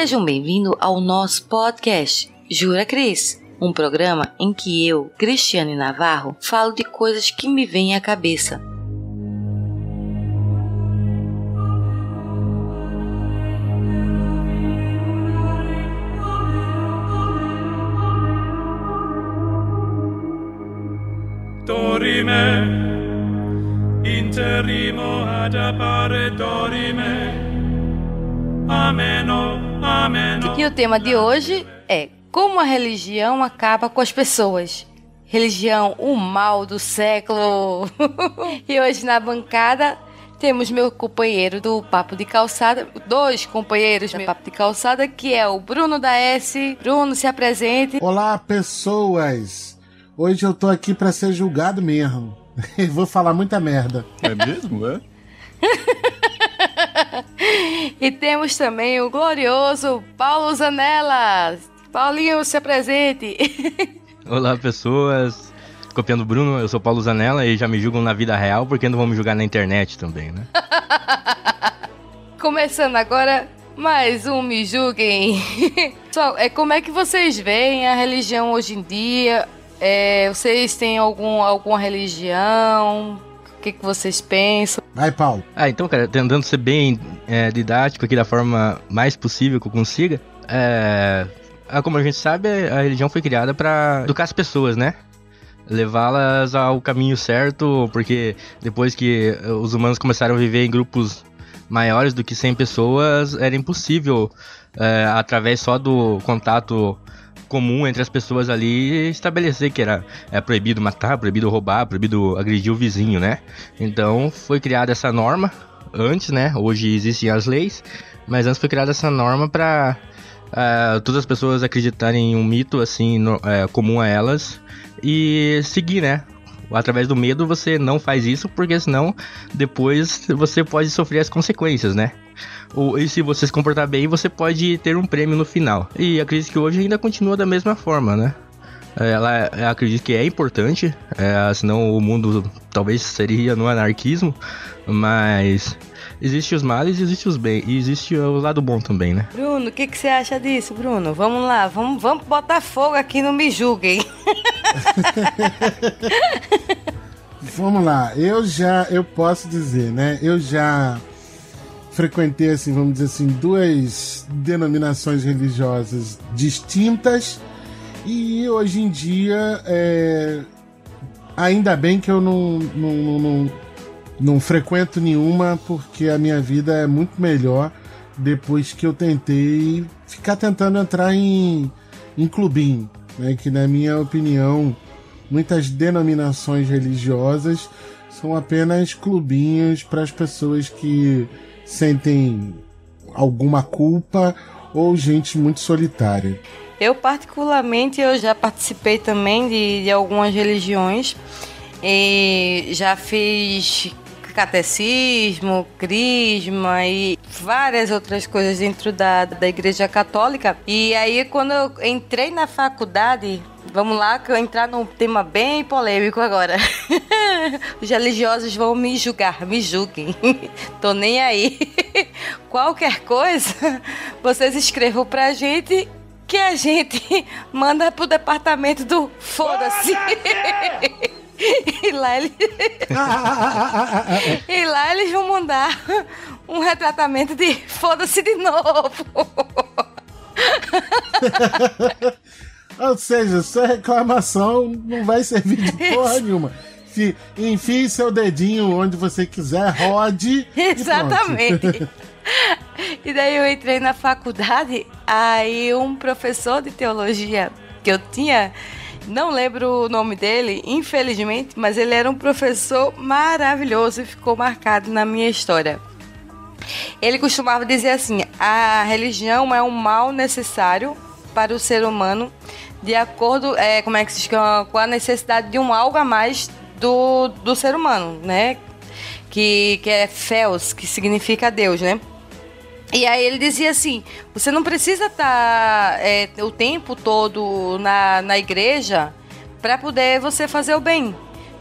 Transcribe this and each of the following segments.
Sejam bem-vindos ao nosso podcast Jura Cris, um programa em que eu, Cristiane Navarro, falo de coisas que me vêm à cabeça. dorime, interrimo ad appare dorime. Ameno. E o tema de hoje é como a religião acaba com as pessoas. Religião, o mal do século. e hoje na bancada temos meu companheiro do Papo de Calçada, dois companheiros do Papo de Calçada, que é o Bruno da S. Bruno, se apresente. Olá, pessoas! Hoje eu tô aqui para ser julgado mesmo. Vou falar muita merda. É mesmo, é? e temos também o glorioso Paulo Zanella. Paulinho, se apresente. Olá, pessoas. Copiando o Bruno, eu sou Paulo Zanella e já me julgam na vida real, porque não vão me julgar na internet também, né? Começando agora mais um Me Julguem. Só, é, como é que vocês veem a religião hoje em dia? É, vocês têm algum, alguma religião? O que, que vocês pensam? Vai, Paulo. Ah, então, cara, tentando ser bem é, didático aqui da forma mais possível que eu consiga. É, como a gente sabe, a religião foi criada para educar as pessoas, né? Levá-las ao caminho certo, porque depois que os humanos começaram a viver em grupos maiores do que 100 pessoas, era impossível, é, através só do contato comum entre as pessoas ali estabelecer que era é, proibido matar, proibido roubar, proibido agredir o vizinho, né? Então foi criada essa norma antes, né? Hoje existem as leis, mas antes foi criada essa norma para uh, é, todas as pessoas acreditarem em um mito assim no, uh, comum a elas e seguir, né? Através do medo você não faz isso, porque senão depois você pode sofrer as consequências, né? Ou, e se você se comportar bem, você pode ter um prêmio no final. E acredito que hoje ainda continua da mesma forma, né? Ela, acredito que é importante, é, senão o mundo talvez seria no anarquismo, mas existe os males e existe os bem e existe o lado bom também, né? Bruno, o que, que você acha disso, Bruno? Vamos lá, vamos, vamos botar fogo aqui no Me Julguem. vamos lá, eu já, eu posso dizer, né? Eu já frequentei, assim, vamos dizer assim, duas denominações religiosas distintas. E hoje em dia, é, ainda bem que eu não, não, não, não, não frequento nenhuma porque a minha vida é muito melhor depois que eu tentei ficar tentando entrar em, em clubinho, né, que na minha opinião muitas denominações religiosas são apenas clubinhos para as pessoas que sentem alguma culpa ou gente muito solitária? Eu particularmente eu já participei também de, de algumas religiões e já fiz catecismo, crisma e várias outras coisas dentro da, da igreja católica. E aí quando eu entrei na faculdade, vamos lá entrar num tema bem polêmico agora. Os religiosos vão me julgar, me julguem. Tô nem aí. Qualquer coisa, vocês escrevam pra gente que a gente manda pro departamento do foda-se. E lá, e lá eles vão mandar um retratamento de foda-se de novo. Ou seja, sua reclamação não vai servir de porra nenhuma. Enfie seu dedinho onde você quiser, rode. Exatamente. E, e daí eu entrei na faculdade, aí um professor de teologia que eu tinha não lembro o nome dele, infelizmente, mas ele era um professor maravilhoso e ficou marcado na minha história. Ele costumava dizer assim: a religião é um mal necessário para o ser humano, de acordo é, como é que se chama, com a necessidade de um algo a mais do, do ser humano, né? Que, que é Feos, que significa Deus, né? E aí ele dizia assim: você não precisa estar tá, é, o tempo todo na, na igreja para poder você fazer o bem.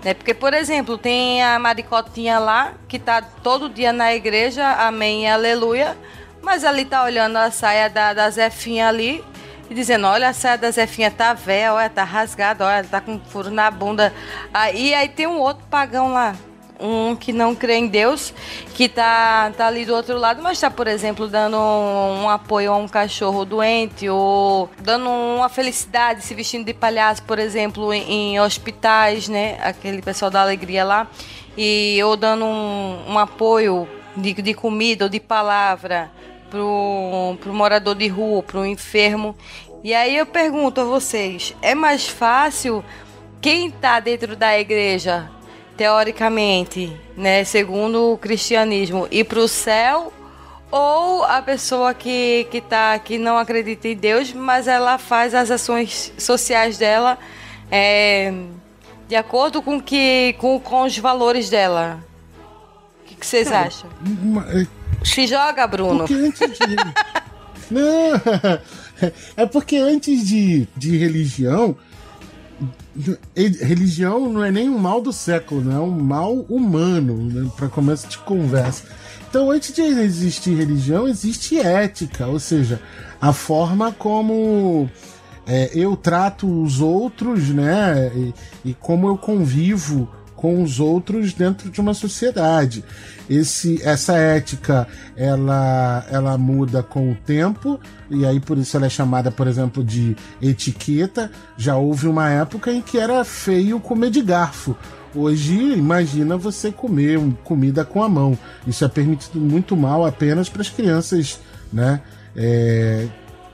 Né? Porque, por exemplo, tem a maricotinha lá que tá todo dia na igreja, amém aleluia, Mas ali tá olhando a saia da, da Zefinha ali e dizendo: Olha, a saia da Zefinha tá velha, olha, tá rasgada, olha, tá com furo na bunda. Aí, aí tem um outro pagão lá. Um que não crê em Deus, que tá, tá ali do outro lado, mas tá, por exemplo, dando um, um apoio a um cachorro doente, ou dando uma felicidade, se vestindo de palhaço, por exemplo, em, em hospitais, né? Aquele pessoal da alegria lá. E, ou dando um, um apoio de, de comida ou de palavra pro, pro morador de rua, pro enfermo. E aí eu pergunto a vocês, é mais fácil quem está dentro da igreja, teoricamente, né, segundo o cristianismo, ir para o céu ou a pessoa que, que, tá, que não acredita em Deus, mas ela faz as ações sociais dela é, de acordo com, que, com, com os valores dela? O que, vocês acham? É se joga, Bruno. Porque antes de. Não, é porque antes de, de religião, religião não é nem um mal do século, não é um mal humano, né, para começo de conversa. Então, antes de existir religião, existe ética, ou seja, a forma como é, eu trato os outros, né, e, e como eu convivo com os outros dentro de uma sociedade. Esse, essa ética ela, ela muda com o tempo e aí por isso ela é chamada, por exemplo, de etiqueta. Já houve uma época em que era feio comer de garfo. Hoje, imagina você comer comida com a mão. Isso é permitido muito mal apenas para as crianças, né? É,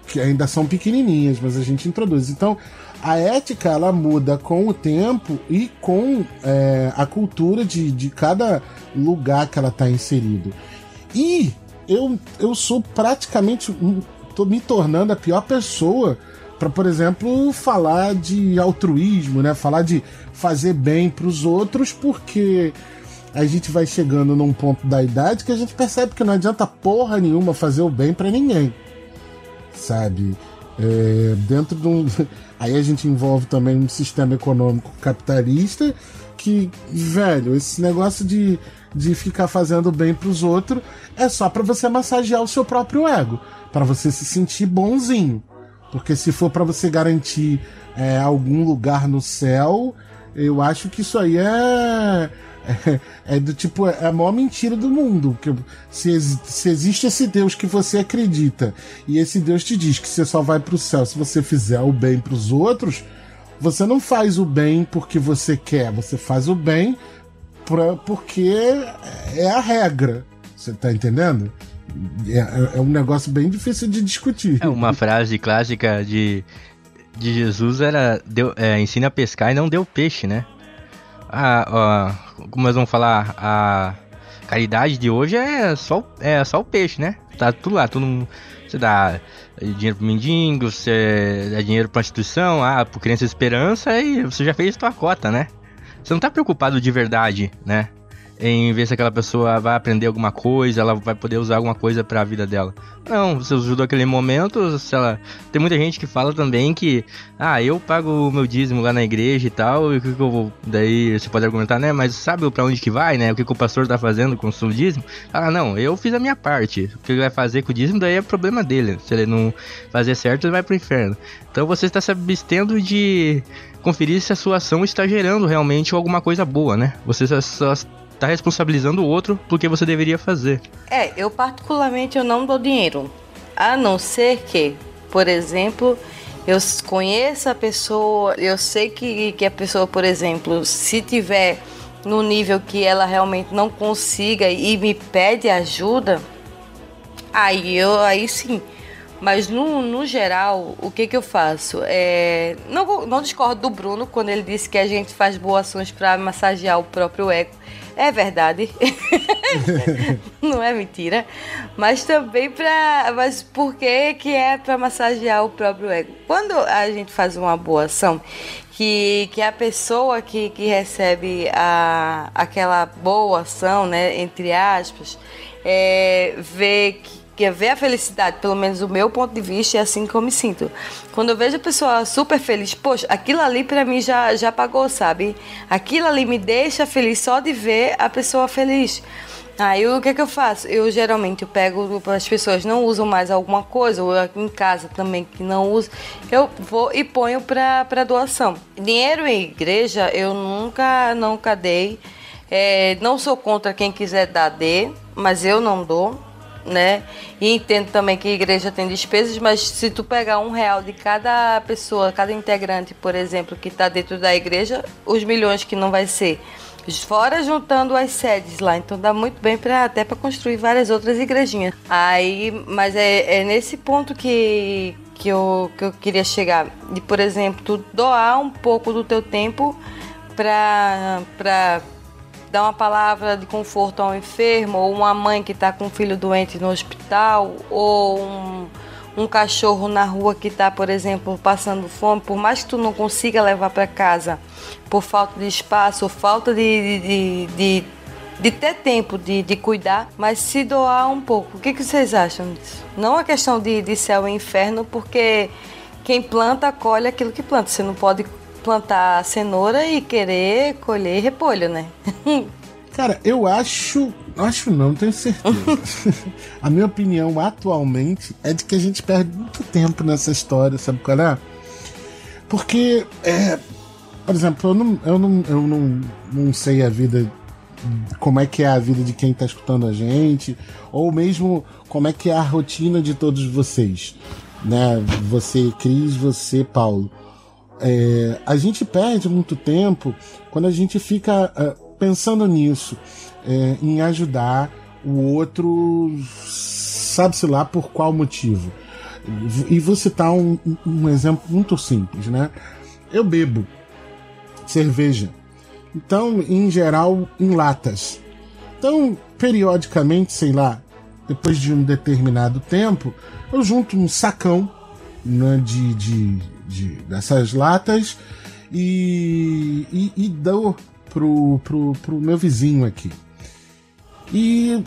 que ainda são pequenininhas, mas a gente introduz. Então, a ética ela muda com o tempo e com é, a cultura de, de cada lugar que ela está inserido. E eu, eu sou praticamente. tô me tornando a pior pessoa para, por exemplo, falar de altruísmo, né? Falar de fazer bem para os outros, porque a gente vai chegando num ponto da idade que a gente percebe que não adianta porra nenhuma fazer o bem para ninguém, sabe? É, dentro de um. Aí a gente envolve também um sistema econômico capitalista que, velho, esse negócio de, de ficar fazendo bem pros outros é só para você massagear o seu próprio ego, para você se sentir bonzinho. Porque se for para você garantir é, algum lugar no céu, eu acho que isso aí é, é, é, do tipo, é a maior mentira do mundo. Que se, se existe esse Deus que você acredita e esse Deus te diz que você só vai pro céu se você fizer o bem pros outros, você não faz o bem porque você quer, você faz o bem pra, porque é a regra. Você tá entendendo? É, é um negócio bem difícil de discutir. É uma frase clássica de, de Jesus era deu, é, ensina a pescar e não deu peixe, né? A, a, como nós vamos falar, a caridade de hoje é só, é só o peixe, né? Tá tudo lá, tudo. Você dá dinheiro pro mendigo, você dá dinheiro pra instituição, ah, pro criança esperança e você já fez sua cota, né? Você não tá preocupado de verdade, né? Em ver se aquela pessoa vai aprender alguma coisa, ela vai poder usar alguma coisa para a vida dela. Não, você ajudou aquele momento, se ela... tem muita gente que fala também que, ah, eu pago o meu dízimo lá na igreja e tal, e o que, que eu vou, daí você pode argumentar, né, mas sabe para onde que vai, né, o que, que o pastor tá fazendo com o seu dízimo? Ah, não, eu fiz a minha parte, o que ele vai fazer com o dízimo daí é problema dele, se ele não fazer certo ele vai pro inferno. Então você está se abstendo de conferir se a sua ação está gerando realmente alguma coisa boa, né? Você só tá responsabilizando o outro porque você deveria fazer. É, eu particularmente eu não dou dinheiro. A não ser que, por exemplo, eu conheço a pessoa, eu sei que, que a pessoa, por exemplo, se tiver no nível que ela realmente não consiga e me pede ajuda, aí eu aí sim. Mas no, no geral, o que, que eu faço? É, não, não discordo do Bruno quando ele disse que a gente faz boas ações para massagear o próprio ego. É verdade. não é mentira. Mas também para. Mas por que, que é para massagear o próprio ego? Quando a gente faz uma boa ação, que, que a pessoa que, que recebe a, aquela boa ação, né, entre aspas, é, vê que que é ver a felicidade, pelo menos o meu ponto de vista, é assim que eu me sinto. Quando eu vejo a pessoa super feliz, poxa, aquilo ali para mim já, já pagou, sabe? Aquilo ali me deixa feliz só de ver a pessoa feliz. Aí o que, que eu faço? Eu geralmente eu pego, as pessoas não usam mais alguma coisa, ou em casa também que não usa, eu vou e ponho para doação. Dinheiro em igreja eu nunca, nunca dei. É, não sou contra quem quiser dar, dê, mas eu não dou, né? E entendo também que a igreja tem despesas, mas se tu pegar um real de cada pessoa, cada integrante, por exemplo, que está dentro da igreja, os milhões que não vai ser Fora juntando as sedes lá, então dá muito bem para até para construir várias outras igrejinhas. Aí, mas é, é nesse ponto que, que, eu, que eu queria chegar. De, por exemplo, tu doar um pouco do teu tempo para dar uma palavra de conforto a um enfermo, ou uma mãe que está com um filho doente no hospital, ou um um cachorro na rua que está, por exemplo, passando fome, por mais que tu não consiga levar para casa por falta de espaço, ou falta de, de, de, de ter tempo de, de cuidar, mas se doar um pouco. O que, que vocês acham disso? Não a questão de, de céu e inferno, porque quem planta, colhe aquilo que planta. Você não pode plantar cenoura e querer colher repolho, né? Cara, eu acho. Acho não, tenho certeza. a minha opinião atualmente é de que a gente perde muito tempo nessa história, sabe qual é? Porque, é, por exemplo, eu não, eu, não, eu não, não sei a vida. Como é que é a vida de quem está escutando a gente, ou mesmo como é que é a rotina de todos vocês, né? Você, Cris, você, Paulo. É, a gente perde muito tempo quando a gente fica uh, pensando nisso, é, em ajudar o outro, sabe-se lá por qual motivo. E vou citar um, um exemplo muito simples, né? Eu bebo cerveja. Então, em geral, em latas. Então, periodicamente, sei lá, depois de um determinado tempo, eu junto um sacão né, de, de, de, dessas latas e, e, e dou pro, pro, pro meu vizinho aqui. E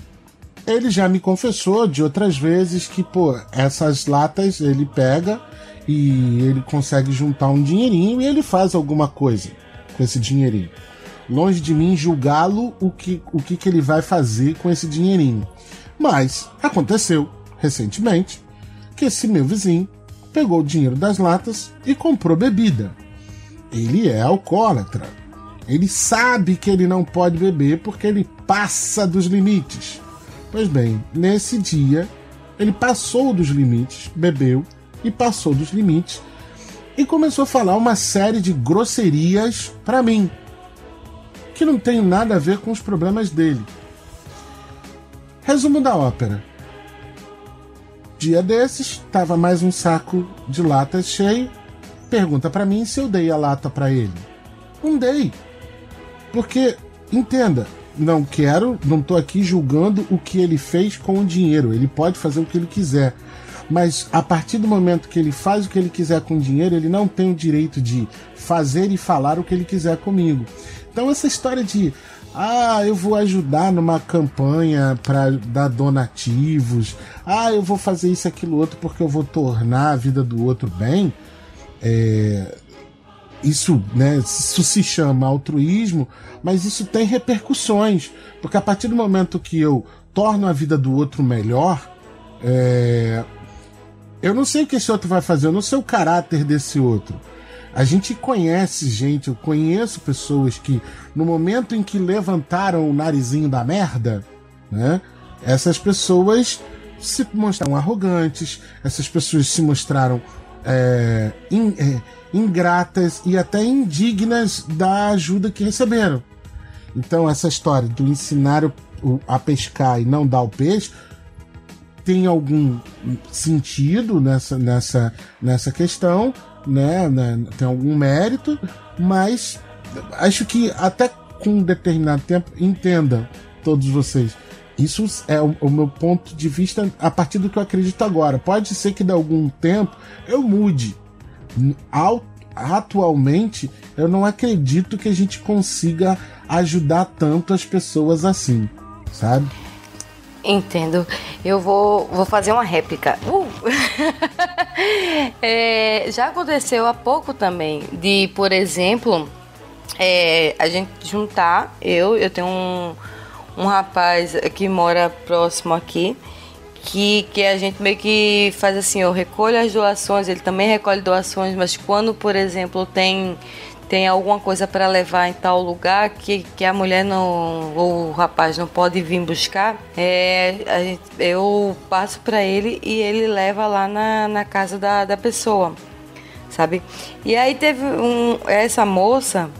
ele já me confessou de outras vezes que, pô, essas latas ele pega e ele consegue juntar um dinheirinho e ele faz alguma coisa com esse dinheirinho. Longe de mim julgá-lo o que, o que, que ele vai fazer com esse dinheirinho. Mas aconteceu recentemente que esse meu vizinho pegou o dinheiro das latas e comprou bebida. Ele é alcoólatra. Ele sabe que ele não pode beber porque ele passa dos limites. Pois bem, nesse dia, ele passou dos limites, bebeu e passou dos limites e começou a falar uma série de grosserias para mim, que não tem nada a ver com os problemas dele. Resumo da ópera. Dia desses, tava mais um saco de latas cheio. Pergunta para mim se eu dei a lata para ele. Não dei. Porque, entenda, não quero, não estou aqui julgando o que ele fez com o dinheiro. Ele pode fazer o que ele quiser. Mas a partir do momento que ele faz o que ele quiser com o dinheiro, ele não tem o direito de fazer e falar o que ele quiser comigo. Então, essa história de ah, eu vou ajudar numa campanha para dar donativos. Ah, eu vou fazer isso, aquilo, outro, porque eu vou tornar a vida do outro bem. É, isso, né, isso se chama altruísmo, mas isso tem repercussões, porque a partir do momento que eu torno a vida do outro melhor, é... eu não sei o que esse outro vai fazer, eu não sei o caráter desse outro. A gente conhece gente, eu conheço pessoas que, no momento em que levantaram o narizinho da merda, né, essas pessoas se mostraram arrogantes, essas pessoas se mostraram é, in, é, ingratas e até indignas da ajuda que receberam. Então, essa história do ensinar o, a pescar e não dar o peixe tem algum sentido nessa, nessa, nessa questão, né? né? Tem algum mérito, mas acho que até com um determinado tempo, entendam todos vocês. Isso é o, o, meu ponto de vista a partir do que eu acredito agora. Pode ser que de algum tempo eu mude atualmente eu não acredito que a gente consiga ajudar tanto as pessoas assim, sabe? Entendo. Eu vou, vou fazer uma réplica. Uh! é, já aconteceu há pouco também de, por exemplo, é, a gente juntar. Eu, eu tenho um, um rapaz que mora próximo aqui, que, que a gente meio que faz assim, eu recolho as doações, ele também recolhe doações, mas quando, por exemplo, tem tem alguma coisa para levar em tal lugar que, que a mulher não ou o rapaz não pode vir buscar, é, gente, eu passo para ele e ele leva lá na, na casa da, da pessoa, sabe? E aí teve um, essa moça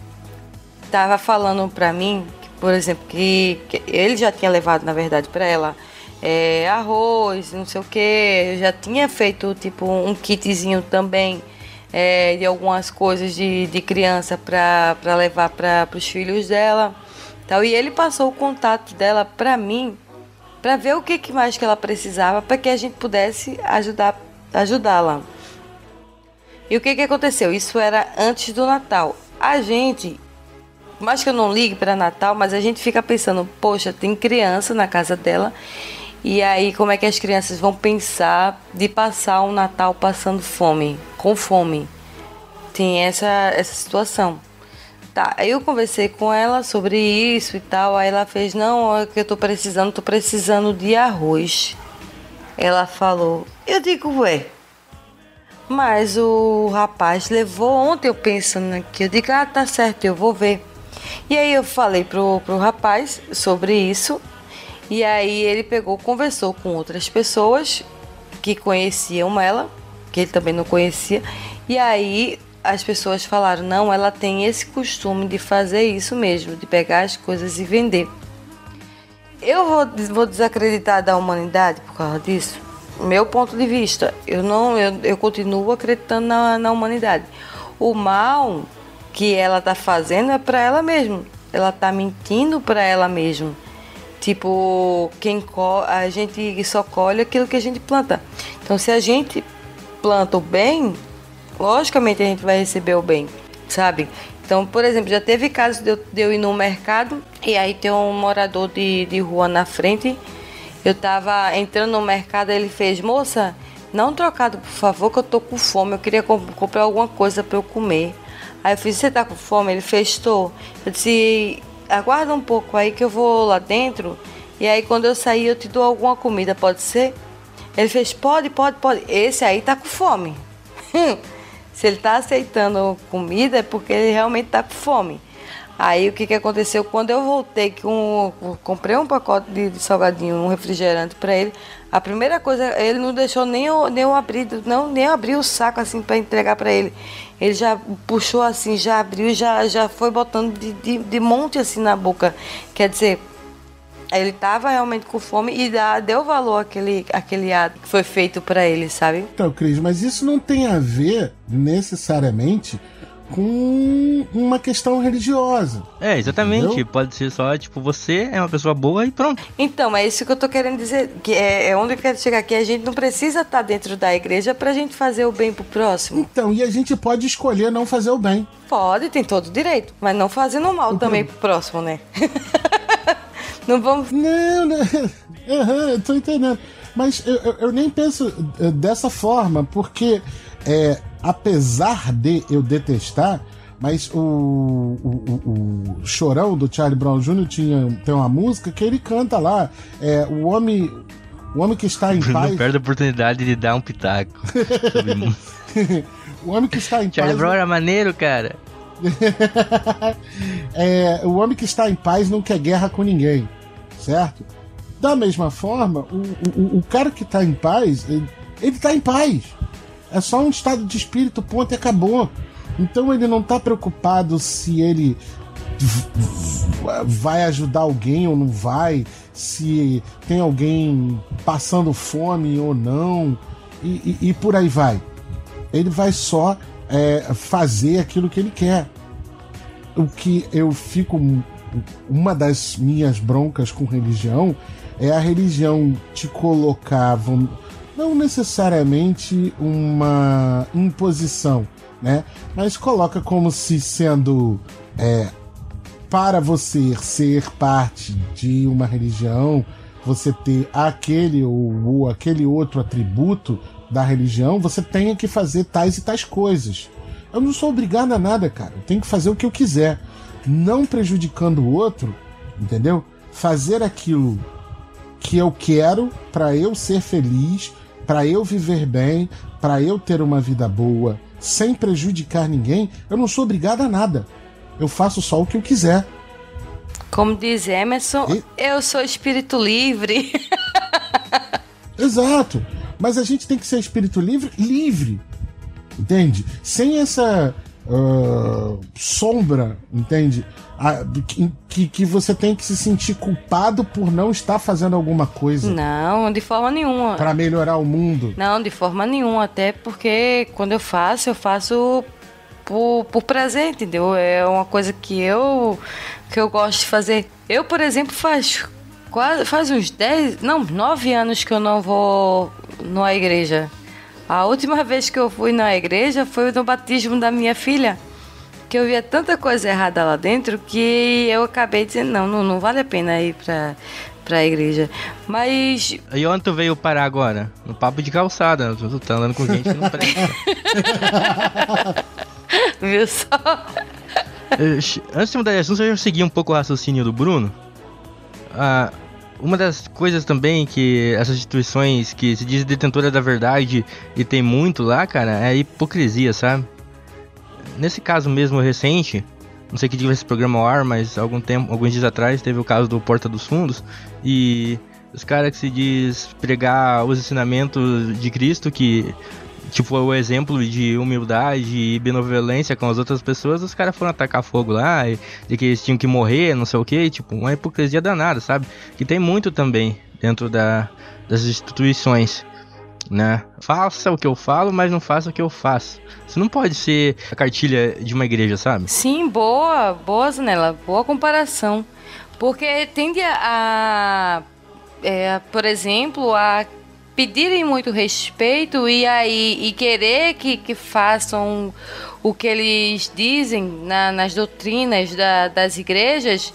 tava falando para mim, por exemplo, que, que, ele já tinha levado na verdade para ela é, arroz, não sei o que, eu já tinha feito tipo um kitzinho também é, de algumas coisas de, de criança para levar para os filhos dela. Tal. E ele passou o contato dela para mim, para ver o que, que mais que ela precisava, para que a gente pudesse ajudar ajudá-la. E o que, que aconteceu? Isso era antes do Natal. A gente, mais que eu não ligue para Natal, mas a gente fica pensando, poxa, tem criança na casa dela e aí, como é que as crianças vão pensar de passar um Natal passando fome, com fome? Tem essa, essa situação. Tá, eu conversei com ela sobre isso e tal. Aí ela fez: Não, é que eu tô precisando, tô precisando de arroz. Ela falou: Eu digo, ué. Mas o rapaz levou ontem eu pensando aqui. Eu digo: Ah, tá certo, eu vou ver. E aí eu falei pro, pro rapaz sobre isso. E aí ele pegou, conversou com outras pessoas que conheciam ela, que ele também não conhecia. E aí as pessoas falaram: não, ela tem esse costume de fazer isso mesmo, de pegar as coisas e vender. Eu vou, vou desacreditar da humanidade por causa disso? Meu ponto de vista, eu não, eu, eu continuo acreditando na, na humanidade. O mal que ela está fazendo é para ela mesma. Ela está mentindo para ela mesma. Tipo, quem a gente só colhe aquilo que a gente planta. Então, se a gente planta o bem, logicamente a gente vai receber o bem, sabe? Então, por exemplo, já teve casos de eu, de eu ir no mercado e aí tem um morador de, de rua na frente. Eu tava entrando no mercado, ele fez, moça, não trocado, por favor, que eu tô com fome. Eu queria comp comprar alguma coisa para eu comer. Aí eu fiz, você tá com fome? Ele fez, tô. Eu disse, aguarda um pouco aí que eu vou lá dentro. E aí quando eu sair eu te dou alguma comida, pode ser? Ele fez, pode, pode, pode. Esse aí tá com fome. Se ele tá aceitando comida é porque ele realmente tá com fome. Aí o que, que aconteceu? Quando eu voltei, com, comprei um pacote de, de salgadinho, um refrigerante para ele, a primeira coisa, ele não deixou nem nem abrir, não, nem abrir o saco assim para entregar para ele. Ele já puxou assim, já abriu, já, já foi botando de, de, de monte assim na boca. Quer dizer, ele estava realmente com fome e dá, deu valor àquele, àquele ato que foi feito para ele, sabe? Então, Cris, mas isso não tem a ver necessariamente com uma questão religiosa. É, exatamente. Entendeu? Pode ser só, tipo, você é uma pessoa boa e pronto. Então, é isso que eu tô querendo dizer. Que é, é onde eu quero chegar aqui. A gente não precisa estar tá dentro da igreja pra gente fazer o bem pro próximo. Então, e a gente pode escolher não fazer o bem. Pode, tem todo o direito. Mas não fazendo mal o também pro próximo, né? não vamos. Não, não. Uhum, eu tô entendendo. Mas eu, eu, eu nem penso eh, dessa forma, porque é, apesar de eu detestar, mas o, o, o, Chorão do Charlie Brown Jr. Tinha, tem uma música que ele canta lá. É, o homem. O homem que está em paz. Não perde a oportunidade de dar um pitaco. o homem que está em Charlie paz. Charlie Brown era maneiro, cara. é, o homem que está em paz não quer guerra com ninguém, certo? Da mesma forma, o, o, o cara que está em paz, ele está em paz. É só um estado de espírito, ponto, e acabou. Então ele não está preocupado se ele vai ajudar alguém ou não vai, se tem alguém passando fome ou não, e, e, e por aí vai. Ele vai só é, fazer aquilo que ele quer. O que eu fico. Uma das minhas broncas com religião é a religião te colocar. Vamos, não necessariamente uma imposição, né? Mas coloca como se sendo é, para você ser parte de uma religião, você ter aquele ou, ou aquele outro atributo da religião, você tenha que fazer tais e tais coisas. Eu não sou obrigado a nada, cara. Eu tenho que fazer o que eu quiser, não prejudicando o outro, entendeu? fazer aquilo que eu quero para eu ser feliz, para eu viver bem, para eu ter uma vida boa, sem prejudicar ninguém, eu não sou obrigado a nada. Eu faço só o que eu quiser. Como diz Emerson, E- eu sou espírito livre. Exato. Mas a gente tem que ser espírito livre, livre. Entende? Sem essa ah, sombra, entende? Ah, que, que, você tem que se sentir culpado por não estar fazendo alguma coisa Não, de forma nenhuma. para melhorar o mundo. Não, de forma nenhuma. Até porque quando eu faço, eu faço por, por prazer, entendeu? É uma coisa que eu que eu gosto de fazer. Eu, por exemplo, faz quase faz uns 10, não, 9 anos que eu não vou numa igreja. A última vez que eu fui na igreja foi no batismo da minha filha. Que eu via tanta coisa errada lá dentro que eu acabei dizendo, não, não, não vale a pena ir pra, pra igreja. Mas E onde tu veio parar agora? No papo de calçada. Tu tá andando com gente não presta. Viu só? Eh, Antes de mudar de assunto, eu já segui um pouco o raciocínio do Bruno. Ah, uma das coisas também que essas instituições que se diz detentora da verdade e tem muito lá, cara, é a hipocrisia, sabe? Nesse caso mesmo recente, não sei que dia esse programa ao ar, mas algum tempo, alguns dias atrás teve o caso do Porta dos Fundos e os caras que se diz pregar os ensinamentos de Cristo que tipo o exemplo de humildade e benevolência com as outras pessoas, os caras foram atacar fogo lá e de que eles tinham que morrer, não sei o que, tipo, uma hipocrisia danada, sabe? Que tem muito também dentro da, das instituições, né? Faça o que eu falo, mas não faça o que eu faço. Isso não pode ser a cartilha de uma igreja, sabe? Sim, boa, boa, Zanella, boa comparação. Porque tende a, a, é, por exemplo, a pedirem muito respeito e aí e querer que, que façam o que eles dizem na- nas doutrinas da- das igrejas.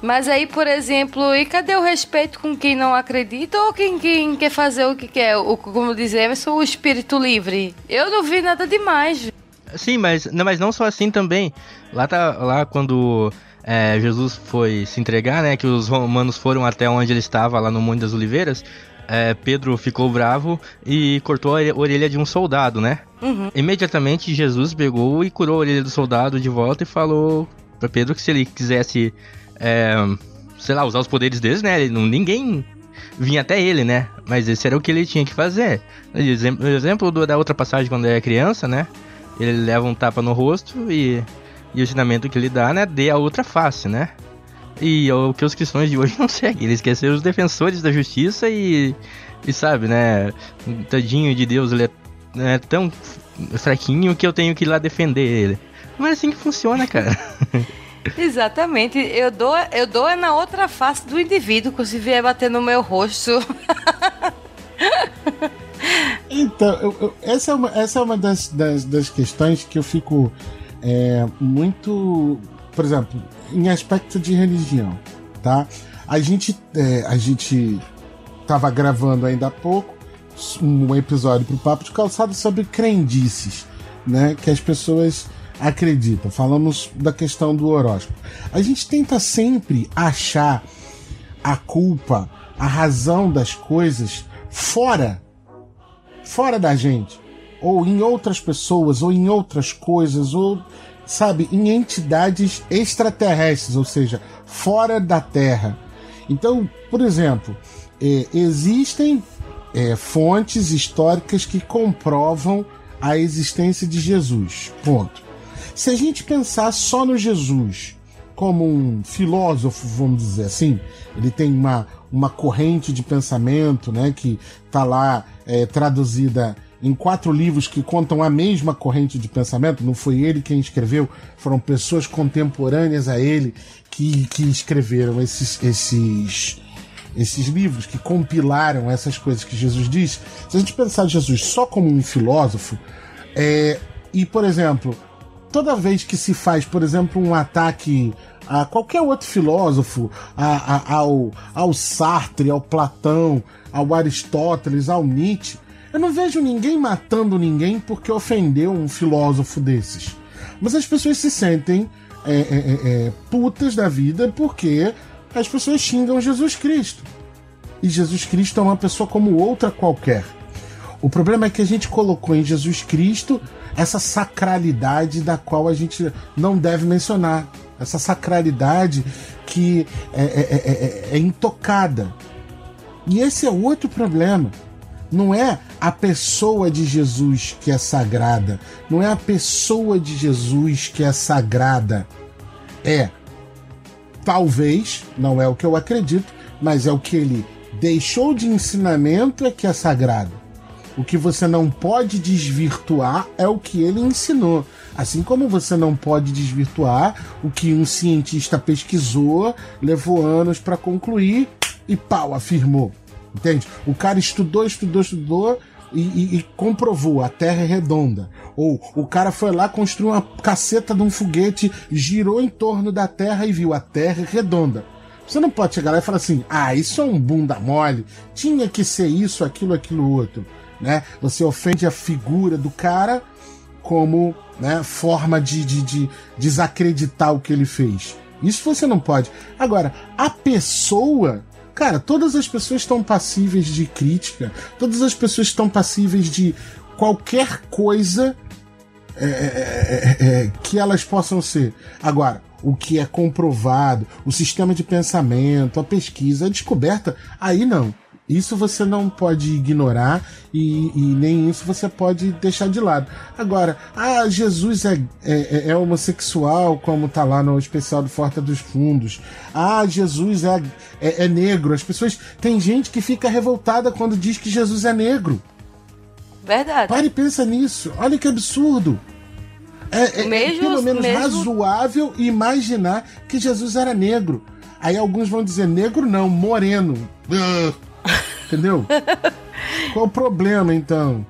Mas aí, por exemplo, e cadê o respeito com quem não acredita ou quem, quem quer fazer o que quer? O, como diz Emerson, o espírito livre. Eu não vi nada demais. Sim, mas não, mas não só assim também. Lá tá lá quando é, Jesus foi se entregar, né? Que os romanos foram até onde ele estava, lá no Monte das Oliveiras. É, Pedro ficou bravo e cortou a ore- orelha de um soldado, né? Uhum. Imediatamente Jesus pegou e curou a orelha do soldado de volta e falou pra Pedro que se ele quisesse, é, sei lá, usar os poderes deles, né? Ele, ninguém vinha até ele, né? Mas esse era o que ele tinha que fazer. Exemplo, exemplo do- da outra passagem quando ele era criança, né? Ele leva um tapa no rosto e, e o ensinamento que ele dá, né? Dê a outra face, né? E é o que os cristãos de hoje não seguem. Eles querem ser os defensores da justiça e, e sabe, né? Tadinho de Deus, ele é, é tão fraquinho que eu tenho que ir lá defender ele. Não é assim que funciona, cara. Exatamente. Eu dou, eu dou é na outra face do indivíduo, que se vier bater no meu rosto. Então, eu- eu- essa é uma, essa é uma das, das, das questões que eu fico é, muito. Por exemplo, em aspecto de religião, tá? A gente, é, a gente tava gravando ainda há pouco um episódio pro Papo de Calçado sobre crendices, né? Que as pessoas acreditam. Falamos da questão do horóscopo. A gente tenta sempre achar a culpa, a razão das coisas fora fora da gente, ou em outras pessoas, ou em outras coisas, ou, sabe, em entidades extraterrestres, ou seja, fora da Terra. Então, por exemplo, eh, existem eh, fontes históricas que comprovam a existência de Jesus. Ponto. Se a gente pensar só no Jesus como um filósofo, vamos dizer assim, ele tem uma, uma corrente de pensamento, né, que está lá é, traduzida em quatro livros que contam a mesma corrente de pensamento. Não foi ele quem escreveu, foram pessoas contemporâneas a ele que, que escreveram esses, esses, esses livros, que compilaram essas coisas que Jesus disse. Se a gente pensar Jesus só como um filósofo, é, e por exemplo, toda vez que se faz, por exemplo, um ataque a qualquer outro filósofo, a- a- ao, ao Sartre, ao Platão, ao Aristóteles, ao Nietzsche, eu não vejo ninguém matando ninguém porque ofendeu um filósofo desses. Mas as pessoas se sentem é, é, é, é, putas da vida porque as pessoas xingam Jesus Cristo. E Jesus Cristo é uma pessoa como outra qualquer. O problema é que a gente colocou em Jesus Cristo essa sacralidade da qual a gente não deve mencionar. Essa sacralidade que é, é, é, é intocada. E esse é outro problema. Não é a pessoa de Jesus que é sagrada. Não é a pessoa de Jesus que é sagrada. É, talvez, não é o que eu acredito, mas é o que ele deixou de ensinamento é que é sagrado. O que você não pode desvirtuar é o que ele ensinou. Assim como você não pode desvirtuar o que um cientista pesquisou, levou anos para concluir e pau, afirmou. Entende? O cara estudou, estudou, estudou e, e, e, comprovou a Terra é redonda. Ou o cara foi lá, construiu uma caceta de um foguete, girou em torno da Terra e viu a Terra é redonda. Você não pode chegar lá e falar assim: ah, isso é um bunda mole, tinha que ser isso, aquilo, aquilo, outro. Né? Você ofende a figura do cara como né, forma de, de, de desacreditar o que ele fez. Isso você não pode. Agora, a pessoa Cara, todas as pessoas estão passíveis de crítica, todas as pessoas estão passíveis de qualquer coisa é, é, é, é, que elas possam ser. Agora, o que é comprovado, o sistema de pensamento, a pesquisa, a descoberta, aí não. Isso você não pode ignorar e, e, nem isso você pode deixar de lado. Agora, ah, Jesus é, é, é, homossexual, como tá lá no especial do Forta dos Fundos. Ah, Jesus é, é, é negro. As pessoas. Tem gente que fica revoltada quando diz que Jesus é negro. Verdade. Pare e pensa nisso. Olha que absurdo. É, é, mesmo, é pelo menos mesmo... razoável imaginar que Jesus era negro. Aí alguns vão dizer negro não, moreno. Uh. Entendeu? Qual o problema, então?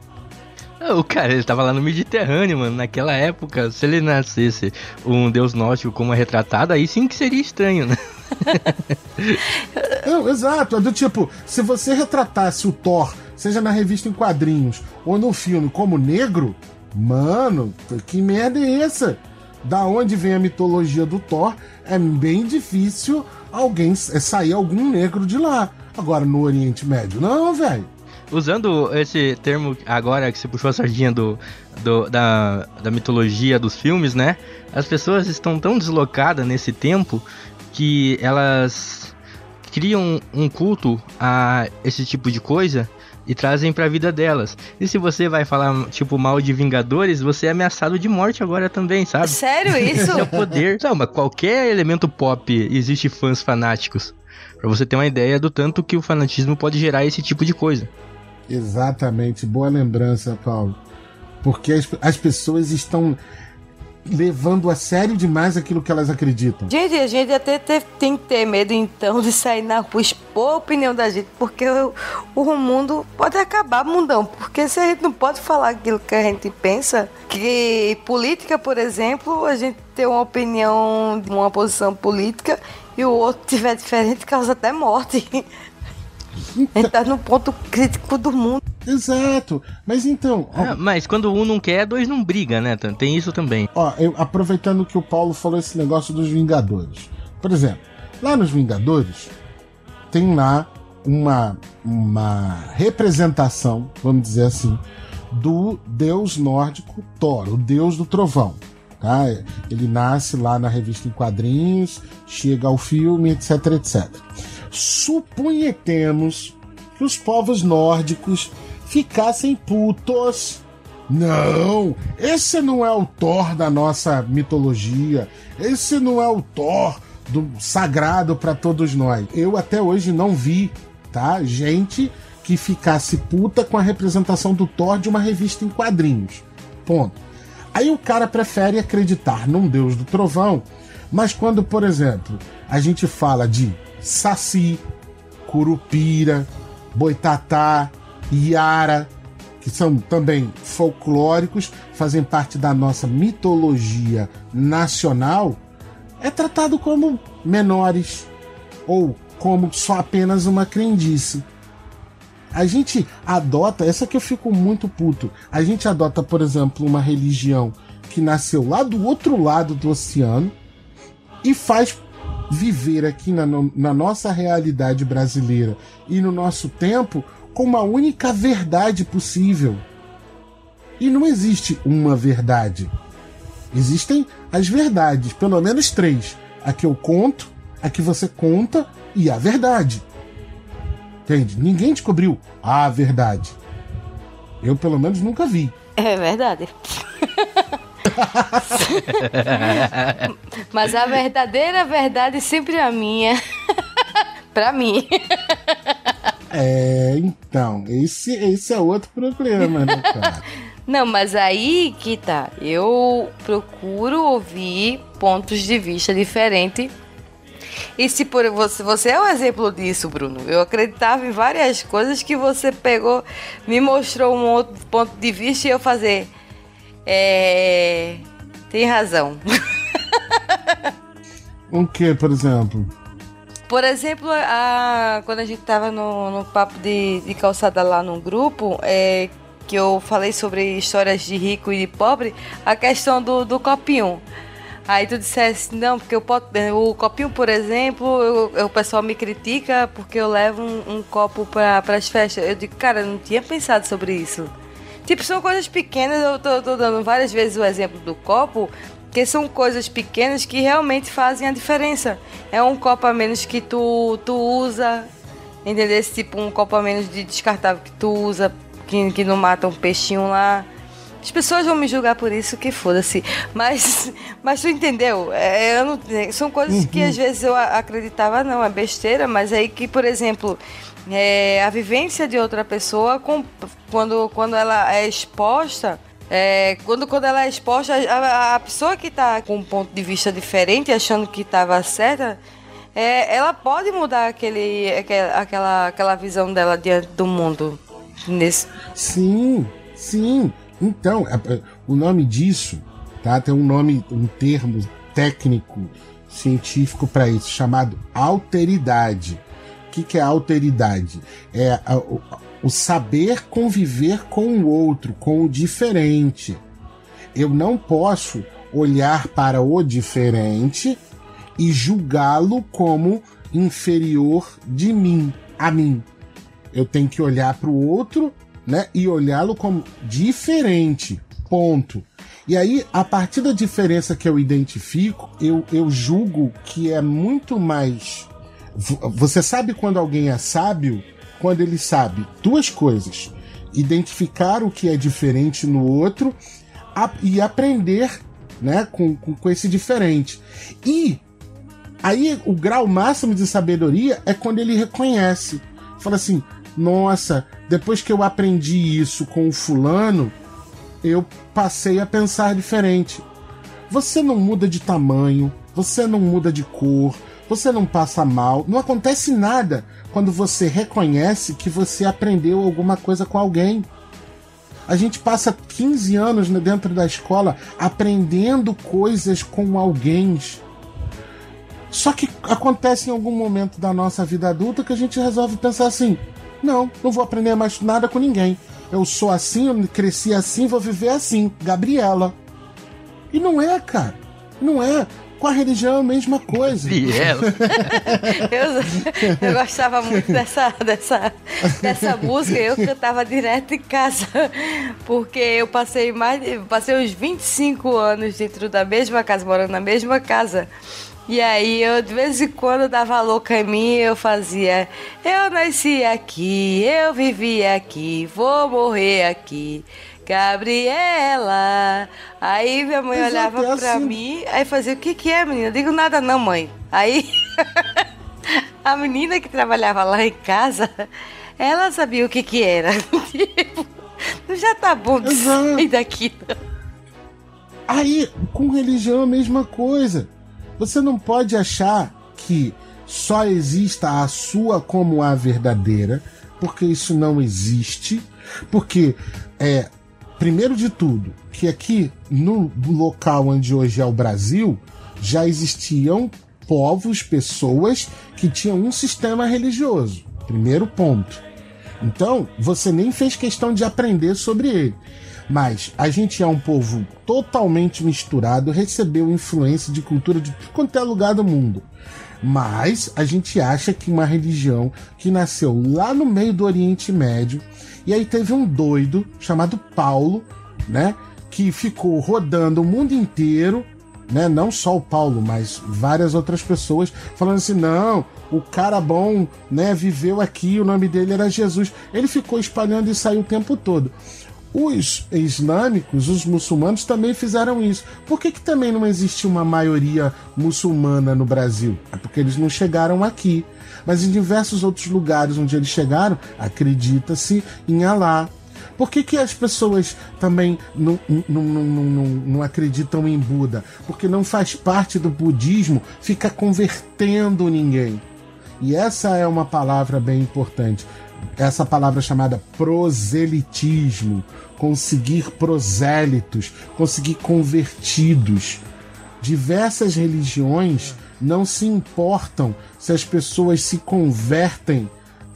O cara, ele tava lá no Mediterrâneo, mano. Naquela época, se ele nascesse um deus nórdico como é retratado, aí sim que seria estranho, né? Não, exato. É do tipo, se você retratasse o Thor, seja na revista em quadrinhos ou no filme, como negro, mano, que merda é essa? Da onde vem a mitologia do Thor? É bem difícil alguém sair algum negro de lá. Agora, no Oriente Médio, não, velho. Usando esse termo agora que você puxou a sardinha do, do, da, da mitologia dos filmes, né? As pessoas estão tão deslocadas nesse tempo que elas criam um culto a esse tipo de coisa e trazem para a vida delas. E se você vai falar, tipo, mal de Vingadores, você é ameaçado de morte agora também, sabe? Sério isso? Esse é o poder. Não, mas qualquer elemento pop existe fãs fanáticos. Para você ter uma ideia do tanto que o fanatismo pode gerar esse tipo de coisa. Exatamente, boa lembrança, Paulo. Porque as, as pessoas estão levando a sério demais aquilo que elas acreditam. Gente, a gente até tem que ter medo então de sair na rua expor a opinião da gente, porque o, o mundo pode acabar mundão, porque se a gente não pode falar aquilo que a gente pensa, que política, por exemplo, a gente ter uma opinião, uma posição política e o outro tiver diferente, causa até morte. Então... Ele tá no ponto crítico do mundo. Exato. Mas então. Ó, mas quando um não quer, dois não briga, né? Tem isso também. Ó, eu, aproveitando que o Paulo falou esse negócio dos Vingadores. Por exemplo, lá nos Vingadores, tem lá uma, uma representação, vamos dizer assim, do deus nórdico Thor, o deus do trovão. Tá? Ele nasce lá na revista em quadrinhos, chega ao filme, etc, etc. Suponhamos que os povos nórdicos ficassem putos. Não, esse não é o Thor da nossa mitologia. Esse não é o Thor do sagrado para todos nós. Eu até hoje não vi, tá? Gente que ficasse puta com a representação do Thor de uma revista em quadrinhos. Ponto. Aí o cara prefere acreditar num deus do trovão, mas quando, por exemplo, a gente fala de Saci, Curupira, Boitatá, Iara, que são também folclóricos, fazem parte da nossa mitologia nacional, é tratado como menores ou como só apenas uma crendice. A gente adota, essa que eu fico muito puto. A gente adota, por exemplo, uma religião que nasceu lá do outro lado do oceano e faz viver aqui na, na nossa realidade brasileira e no nosso tempo com uma única verdade possível. E não existe uma verdade. Existem as verdades, pelo menos três: a que eu conto, a que você conta e a verdade. Entende? Ninguém descobriu a verdade. Eu, pelo menos, nunca vi. É verdade. Mas a verdadeira verdade sempre é a minha. pra mim. É, então, esse, esse é outro problema, né, cara? Não, mas aí que tá. Eu procuro ouvir pontos de vista diferentes. E se por você, você é um exemplo disso, Bruno. Eu acreditava em várias coisas que você pegou, me mostrou um outro ponto de vista e eu fazer. É. Tem razão. o que, por exemplo? Por exemplo, a, quando a gente tava no, no papo de, de calçada lá no grupo, é, que eu falei sobre histórias de rico e de pobre, a questão do, do copinho. Aí tu dissesse, não, porque eu, o copinho, por exemplo, eu, o pessoal me critica porque eu levo um, um copo para as festas. Eu digo, cara, eu não tinha pensado sobre isso. Tipo, são coisas pequenas, eu tô, tô, dando várias vezes o exemplo do copo, que são coisas pequenas que realmente fazem a diferença. É um copo a menos que tu, tu usa, entendeu? Esse tipo, um copo a menos de descartável que tu usa, que, que não mata um peixinho lá. As pessoas vão me julgar por isso, que foda-se. Mas, mas tu entendeu? É, não, são coisas uhum. que às vezes eu acreditava, não, é besteira, mas aí que, por exemplo, é, a vivência de outra pessoa, com, quando, quando ela é exposta, é, quando, quando ela é exposta, a, a pessoa que está com um ponto de vista diferente, achando que estava certa, é, ela pode mudar aquele, aquela, aquela visão dela diante do mundo. Nesse... Sim, sim. Então, o nome disso, tá? Tem um nome, um termo técnico, científico para isso, chamado alteridade. O que, que é alteridade? É a, o, saber conviver com o outro, com o diferente. Eu não posso olhar para o diferente e julgá-lo como inferior de mim, a mim. Eu tenho que olhar para o outro, né, e olhá-lo como diferente. Ponto. E aí, a partir da diferença que eu identifico, eu, eu julgo que é muito mais você sabe quando alguém é sábio? Quando ele sabe duas coisas: identificar o que é diferente no outro e aprender né, com, com, com esse diferente. E aí o grau máximo de sabedoria é quando ele reconhece. Fala assim: nossa, depois que eu aprendi isso com o fulano, eu passei a pensar diferente. Você não muda de tamanho, você não muda de cor, você não passa mal, não acontece nada quando você reconhece que você aprendeu alguma coisa com alguém. A gente passa 15 anos dentro da escola aprendendo coisas com alguém. Só que acontece em algum momento da nossa vida adulta que a gente resolve pensar assim: não, não vou aprender mais nada com ninguém. Eu sou assim, eu cresci assim, vou viver assim. Gabriela. E não é, cara. Não é. Com a religião é a mesma coisa. E ela? eu, eu gostava muito dessa, dessa, dessa música. Eu cantava direto em casa. Porque eu passei mais. Passei uns 25 anos dentro da mesma casa, morando na mesma casa. E aí eu de vez em quando dava louca em mim, eu fazia, eu nasci aqui, eu vivi aqui, vou morrer aqui. Gabriela. Aí minha mãe Exato, olhava pra assim. mim, aí fazia, o que que é, menina? Eu digo nada não, mãe. Aí a menina que trabalhava lá em casa, ela sabia o que que era. Tipo, já tá bom de sair daqui. Aí, com religião é a mesma coisa. Você não pode achar que só exista a sua como a verdadeira, porque isso não existe. Porque é, primeiro de tudo, que aqui no local onde hoje é o Brasil, já existiam povos, pessoas que tinham um sistema religioso. Primeiro ponto. Então, você nem fez questão de aprender sobre ele. Mas a gente é um povo totalmente misturado, recebeu influência de cultura de quanto é lugar do mundo. Mas a gente acha que uma religião que nasceu lá no meio do Oriente Médio, e aí teve um doido chamado Paulo, né? Que ficou rodando o mundo inteiro, né? Não só o Paulo, mas várias outras pessoas, falando assim: não, o cara bom, né, viveu aqui, o nome dele era Jesus. Ele ficou espalhando isso aí o tempo todo. Os islâmicos, os muçulmanos também fizeram isso. Por que, que também não existe uma maioria muçulmana no Brasil? É porque eles não chegaram aqui. Mas em diversos outros lugares onde eles chegaram, acredita-se em Alá. Por que, que as pessoas também não, não, não, não, não acreditam em Buda? Porque não faz parte do budismo ficar convertendo ninguém. E essa é uma palavra bem importante essa palavra chamada proselitismo, conseguir prosélitos, conseguir convertidos. Diversas religiões não se importam se as pessoas se convertem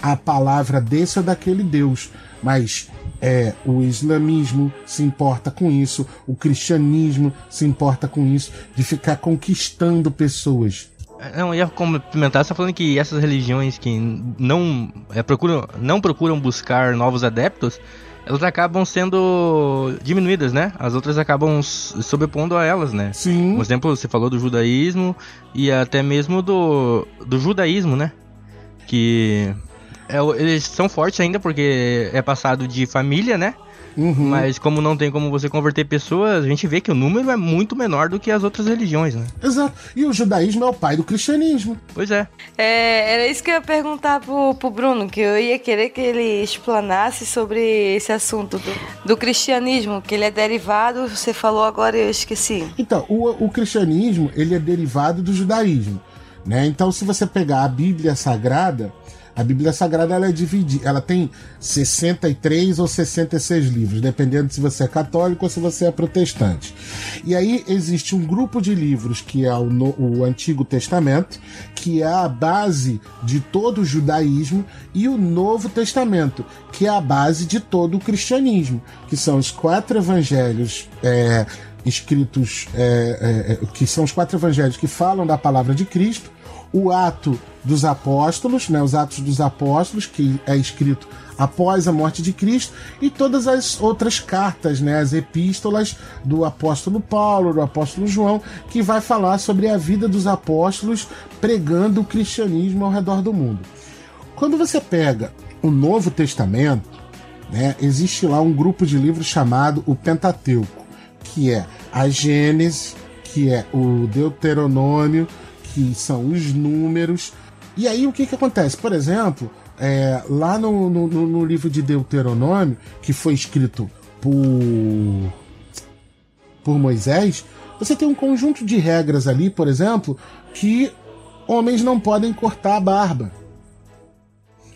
à palavra desse ou daquele Deus, mas é, o islamismo se importa com isso, o cristianismo se importa com isso, de ficar conquistando pessoas. Não, ia complementar, você tá falando que essas religiões que não, é, procuram, não procuram buscar novos adeptos, elas acabam sendo diminuídas, né? As outras acabam sobrepondo a elas, né? Sim. Por exemplo, você falou do judaísmo e até mesmo do, do judaísmo, né? Que é, eles são fortes ainda porque é passado de família, né? Uhum. Mas como não tem como você converter pessoas, a gente vê que o número é muito menor do que as outras religiões, né? Exato. E o judaísmo é o pai do cristianismo. Pois é. é era isso que eu ia perguntar pro, pro Bruno, que eu ia querer que ele explanasse sobre esse assunto do, do cristianismo, que ele é derivado, você falou agora eu esqueci. Então, o, o cristianismo, ele é derivado do judaísmo. Né? Então, se você pegar a Bíblia Sagrada, a Bíblia Sagrada ela é dividida, ela tem 63 ou 66 livros, dependendo se você é católico ou se você é protestante. E aí existe um grupo de livros que é o, no, o Antigo Testamento, que é a base de todo o judaísmo, e o Novo Testamento, que é a base de todo o cristianismo, que são os quatro evangelhos. É, escritos é, é, é que são os quatro evangelhos que falam da palavra de Cristo, o ato dos apóstolos, né, os Atos dos Apóstolos, que é escrito após a morte de Cristo, e todas as outras cartas, né, as epístolas do apóstolo Paulo, do apóstolo João, que vai falar sobre a vida dos apóstolos pregando o cristianismo ao redor do mundo. Quando você pega o Novo Testamento, né, existe lá um grupo de livros chamado o Pentateuco, que é a Gênesis, que é o Deuteronômio, que são os números, e aí o que, que acontece? Por exemplo, é, lá no, no, no, livro de Deuteronômio, que foi escrito por, por Moisés, você tem um conjunto de regras ali, por exemplo, que homens não podem cortar a barba.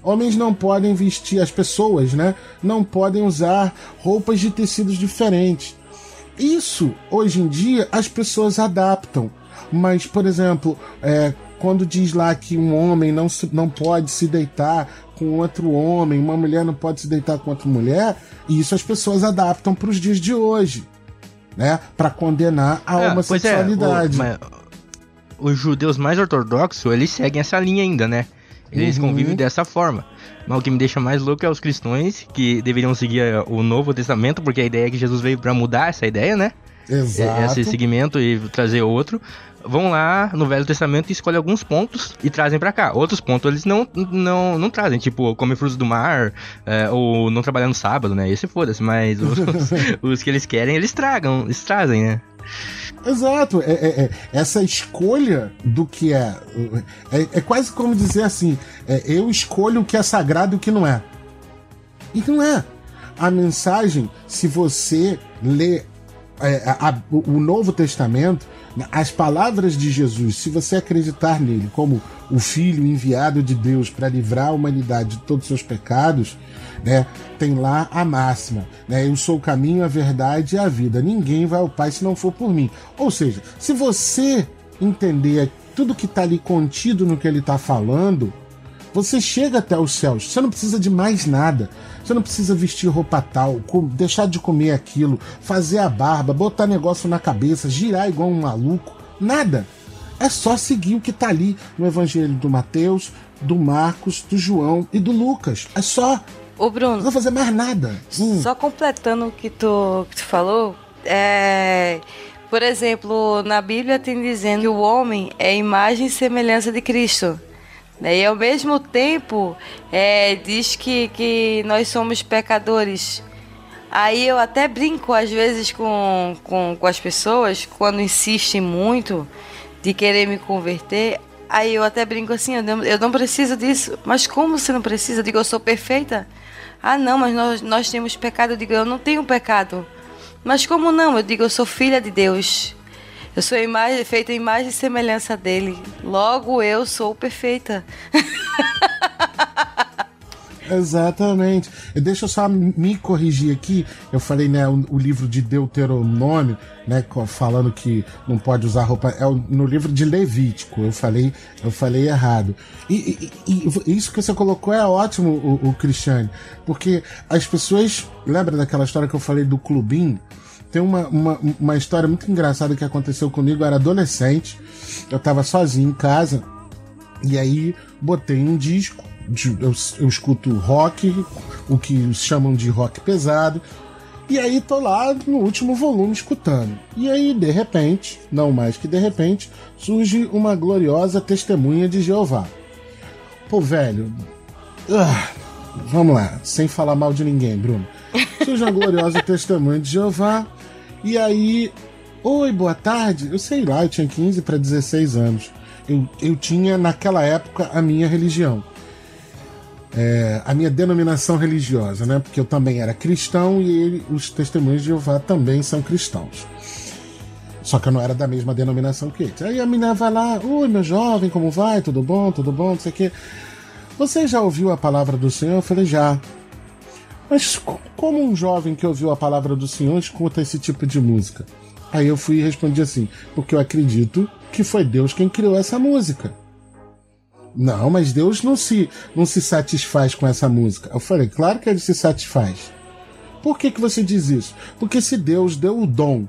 Homens não podem vestir, as pessoas, né? Não podem usar roupas de tecidos diferentes. Isso, hoje em dia, as pessoas adaptam. Mas, por exemplo, é, quando diz lá que um homem não, se, não pode se deitar com outro homem, uma mulher não pode se deitar com outra mulher, isso as pessoas adaptam para os dias de hoje, né? Para condenar a é, homossexualidade. É, o, os judeus mais ortodoxos, eles seguem essa linha ainda, né? Eles uhum. convivem dessa forma. Mas o que me deixa mais louco é os cristãos que deveriam seguir eh, o Novo Testamento, porque a ideia é que Jesus veio para mudar essa ideia, né? Exato. Esse segmento e trazer outro vão lá no Velho Testamento e escolhem alguns pontos e trazem para cá. Outros pontos eles não, não, não trazem, tipo, comer frutos do mar, é, ou não trabalhar no sábado, né? Esse foda-se, mas os, os, que eles querem, eles tragam, eles trazem, né? Exato, é, é, é, essa escolha do que é, é, é quase como dizer assim: é, eu escolho o que é sagrado e o que não é. E não é. A mensagem, se você lê é, a, a, o Novo Testamento, as palavras de Jesus, se você acreditar nele como o Filho enviado de Deus para livrar a humanidade de todos os seus pecados, né, tem lá a máxima: né, Eu sou o caminho, a verdade e a vida. Ninguém vai ao Pai se não for por mim. Ou seja, se você entender tudo que está ali contido no que ele está falando, Você chega até os céus, você não precisa de mais nada. Você não precisa vestir roupa tal, deixar de comer aquilo, fazer a barba, botar negócio na cabeça, girar igual um maluco. Nada. É só seguir o que está ali no Evangelho do Mateus, do Marcos, do João e do Lucas. É só. Ô Bruno. Não vou fazer mais nada. Hum. Só completando o que tu, que tu falou, é. Por exemplo, na Bíblia tem dizendo que o homem é imagem e semelhança de Cristo. E ao mesmo tempo é, diz que, que nós somos pecadores. Aí eu até brinco às vezes com, com, com as pessoas quando insistem muito de querer me converter. Aí eu até brinco assim, eu não, eu não preciso disso. Mas como você não precisa? Eu digo, eu sou perfeita? Ah, não, mas nós, nós temos pecado. Eu digo, eu não tenho pecado. Mas como não? Eu digo, eu sou filha de Deus. Eu sou imagem, feita em imagem e semelhança dele. Logo eu sou perfeita. Exatamente. Deixa eu só me corrigir aqui. Eu falei, né, o, o, livro de Deuteronômio, né, falando que não pode usar roupa. É no livro de Levítico. Eu falei, eu falei errado. E, e, e isso que você colocou é ótimo, o, o Cristiane, porque as pessoas. Lembra daquela história que eu falei do clubinho? Tem uma, uma, uma história muito engraçada que aconteceu comigo. Eu era adolescente, eu tava sozinho em casa, e aí botei um disco eu, eu escuto rock, o que chamam de rock pesado. E aí tô lá no último volume escutando. E aí, de repente, não mais que de repente, surge uma gloriosa testemunha de Jeová. Pô, velho. Uh, vamos lá, sem falar mal de ninguém, Bruno. Surge uma gloriosa testemunha de Jeová. E aí, oi, boa tarde. Eu sei lá, eu tinha 15 para 16 anos. Eu, eu tinha, naquela época, a minha religião é, a minha denominação religiosa, né? Porque eu também era cristão e ele, os testemunhos de Jeová também são cristãos. Só que eu não era da mesma denominação que eles. Aí a menina vai lá, oi meu jovem, como vai? Tudo bom? Tudo bom? Não sei o quê. Você já ouviu a palavra do Senhor? Eu falei, já. Mas como um jovem que ouviu a palavra do Senhor escuta esse tipo de música? Aí eu fui e respondi assim, porque eu acredito que foi Deus quem criou essa música. Não, mas Deus não se, não se satisfaz com essa música. Eu falei, claro que ele se satisfaz. Por que, que você diz isso? Porque se Deus deu o dom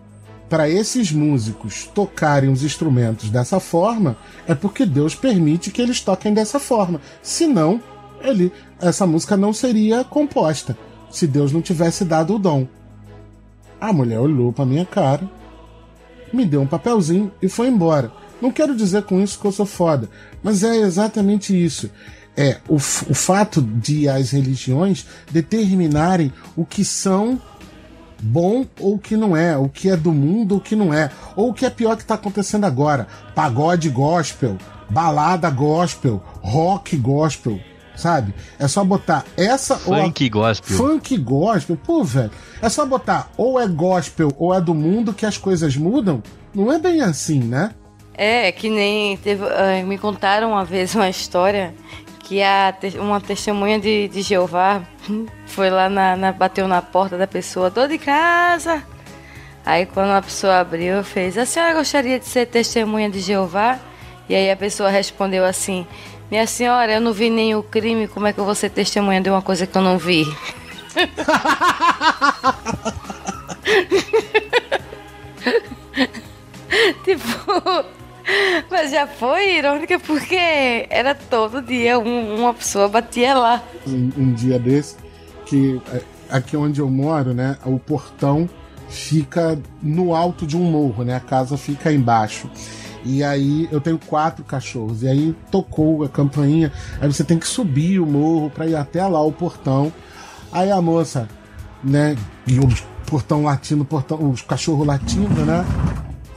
para esses músicos tocarem os instrumentos dessa forma, é porque Deus permite que eles toquem dessa forma. Senão, ele, essa música não seria composta se Deus não tivesse dado o dom. A mulher olhou para minha cara, me deu um papelzinho e foi embora. Não quero dizer com isso que eu sou foda, mas é exatamente isso. É o, o fato de as religiões determinarem o que são bom ou o que não é, o que é do mundo ou o que não é, ou o que é pior que está acontecendo agora: pagode gospel, balada gospel, rock gospel, sabe? É só botar essa funk ou a... gospel. Funk gospel, pô, velho. É só botar ou é gospel ou é do mundo que as coisas mudam. Não é bem assim, né? É, que nem teve, uh, me contaram uma vez uma história que a, uma testemunha de, de Jeová foi lá na, na, bateu na porta da pessoa, tô de casa. Aí quando a pessoa abriu, fez: A senhora gostaria de ser testemunha de Jeová? E aí a pessoa respondeu assim: Minha senhora, eu não vi nenhum crime, como é que eu vou ser testemunha de uma coisa que eu não vi? tipo, mas já foi irônica porque era todo dia um, uma pessoa batia lá. Um, um, dia desse, que é, aqui onde eu moro, né, o portão fica no alto de um morro, né? A casa fica embaixo. E aí eu tenho quatro cachorros. E aí tocou a campainha. Aí você tem que subir o morro para ir até lá o portão. Aí a moça, né? E o portão latindo, portão, os cachorros latindo, né?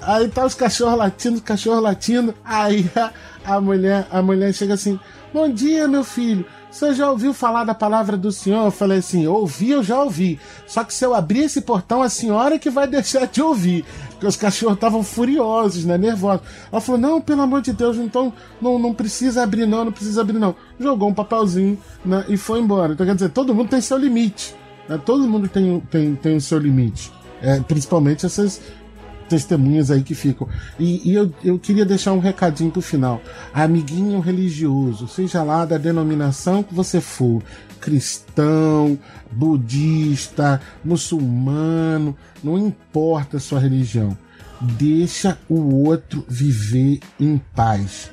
Aí tá os cachorros latindo, os cachorros latindo. Aí a, a, mulher, a mulher chega assim: Bom dia, meu filho. Você já ouviu falar da palavra do Senhor? Eu falei assim: ouvi, eu já ouvi. Só que se eu abrir esse portão, a senhora que vai deixar de ouvir. Porque os cachorros estavam furiosos, né? Nervosos. Ela falou: não, pelo amor de Deus, então não, não precisa abrir, não, não precisa abrir, não. Jogou um papelzinho né, e foi embora. Então quer dizer, todo mundo tem seu limite. Né? Todo mundo tem, tem, tem o seu limite. É, principalmente essas testemunhas aí que ficam. E, e eu, eu queria deixar um recadinho pro final. Amiguinho religioso, seja lá da denominação que você for, cristão, budista, muçulmano, não importa a sua religião. Deixa o outro viver em paz.